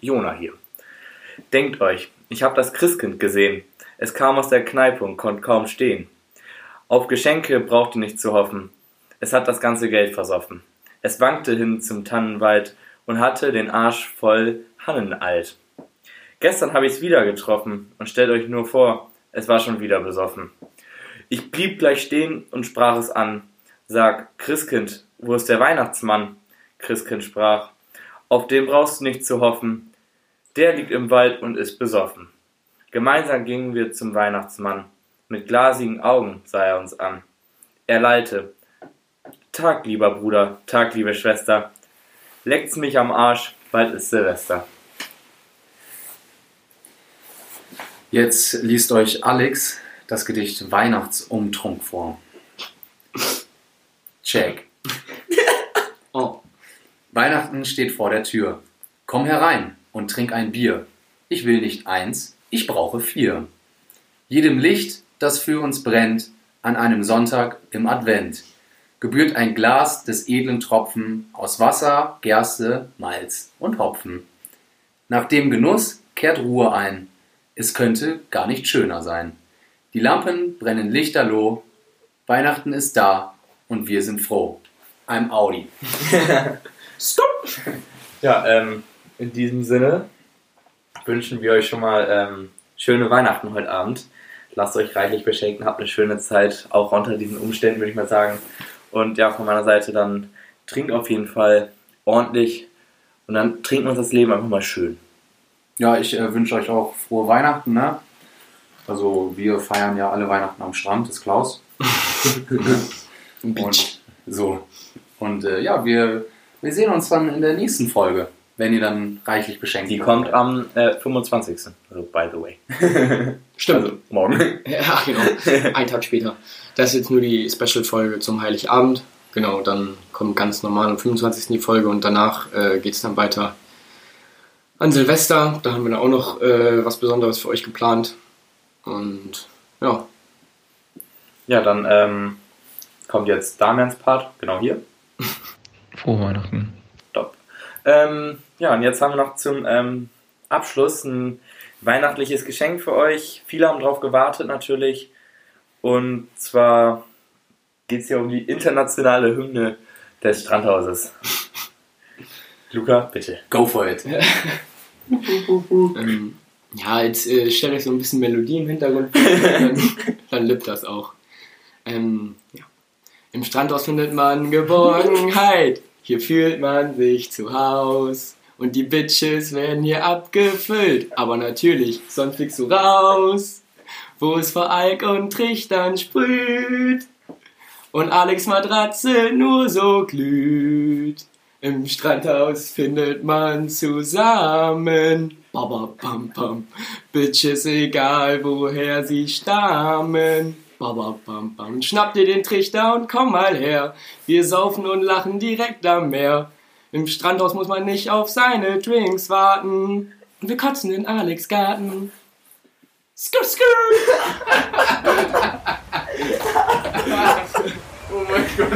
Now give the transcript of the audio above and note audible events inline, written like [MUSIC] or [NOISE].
Jona hier. Denkt euch, ich habe das Christkind gesehen. Es kam aus der Kneipe und konnte kaum stehen. Auf Geschenke braucht ihr nicht zu hoffen. Es hat das ganze Geld versoffen. Es wankte hin zum Tannenwald und hatte den Arsch voll Hannenalt. Gestern habe ich's wieder getroffen und stellt euch nur vor, es war schon wieder besoffen. Ich blieb gleich stehen und sprach es an. Sag, Christkind, wo ist der Weihnachtsmann? Christkind sprach, auf den brauchst du nicht zu hoffen. Der liegt im Wald und ist besoffen. Gemeinsam gingen wir zum Weihnachtsmann. Mit glasigen Augen sah er uns an. Er lallte. Tag, lieber Bruder, Tag, liebe Schwester. Leckt's mich am Arsch, bald ist Silvester. Jetzt liest euch Alex das Gedicht Weihnachtsumtrunk vor. Check. Weihnachten steht vor der Tür. Komm herein und trink ein Bier. Ich will nicht eins, ich brauche vier. Jedem Licht, das für uns brennt, an einem Sonntag im Advent, gebührt ein Glas des edlen Tropfen aus Wasser, Gerste, Malz und Hopfen. Nach dem Genuss kehrt Ruhe ein. Es könnte gar nicht schöner sein. Die Lampen brennen lichterloh. Weihnachten ist da und wir sind froh. I'm Audi. [LAUGHS] Stop! Ja, ähm, in diesem Sinne wünschen wir euch schon mal ähm, schöne Weihnachten heute Abend. Lasst euch reichlich beschenken, habt eine schöne Zeit, auch unter diesen Umständen, würde ich mal sagen. Und ja, von meiner Seite dann trinkt auf jeden Fall ordentlich und dann trinken wir uns das Leben einfach mal schön. Ja, ich äh, wünsche euch auch frohe Weihnachten. Ne? Also wir feiern ja alle Weihnachten am Strand des Klaus. [LAUGHS] Und so. Und äh, ja, wir, wir sehen uns dann in der nächsten Folge, wenn ihr dann reichlich beschenkt Die kommt am äh, 25. Also, by the way. [LAUGHS] Stimmt. Also, morgen. [LAUGHS] Ja, genau. Ein Tag später. Das ist jetzt nur die Special-Folge zum Heiligabend. Genau, dann kommt ganz normal am 25. die Folge und danach äh, geht es dann weiter an Silvester. Da haben wir dann auch noch äh, was Besonderes für euch geplant. Und ja, Ja, dann ähm, kommt jetzt Damians Part, genau hier. Frohe Weihnachten. Top. Ähm, ja, und jetzt haben wir noch zum ähm, Abschluss ein weihnachtliches Geschenk für euch. Viele haben drauf gewartet natürlich. Und zwar geht es hier um die internationale Hymne des Strandhauses. [LAUGHS] Luca, bitte. Go for it. [LAUGHS] ähm, ja jetzt äh, stellt euch so ein bisschen Melodie im Hintergrund [LAUGHS] dann, dann lippt das auch. Ähm, ja. Im Strandhaus findet man Geborgenheit. Hier fühlt man sich zu Haus. Und die Bitches werden hier abgefüllt. Aber natürlich, sonst fliegst du raus. Wo es vor Alk und Trichtern sprüht. Und Alex Matratze nur so glüht. Im Strandhaus findet man zusammen. Baba, bam, bam. Bitches, egal woher sie stammen. Baba, bam, bam. Schnapp dir den Trichter und komm mal her. Wir saufen und lachen direkt am Meer. Im Strandhaus muss man nicht auf seine Drinks warten. Wir kotzen in Alex Garten. Skur, skur. [LAUGHS] Oh mein Gott.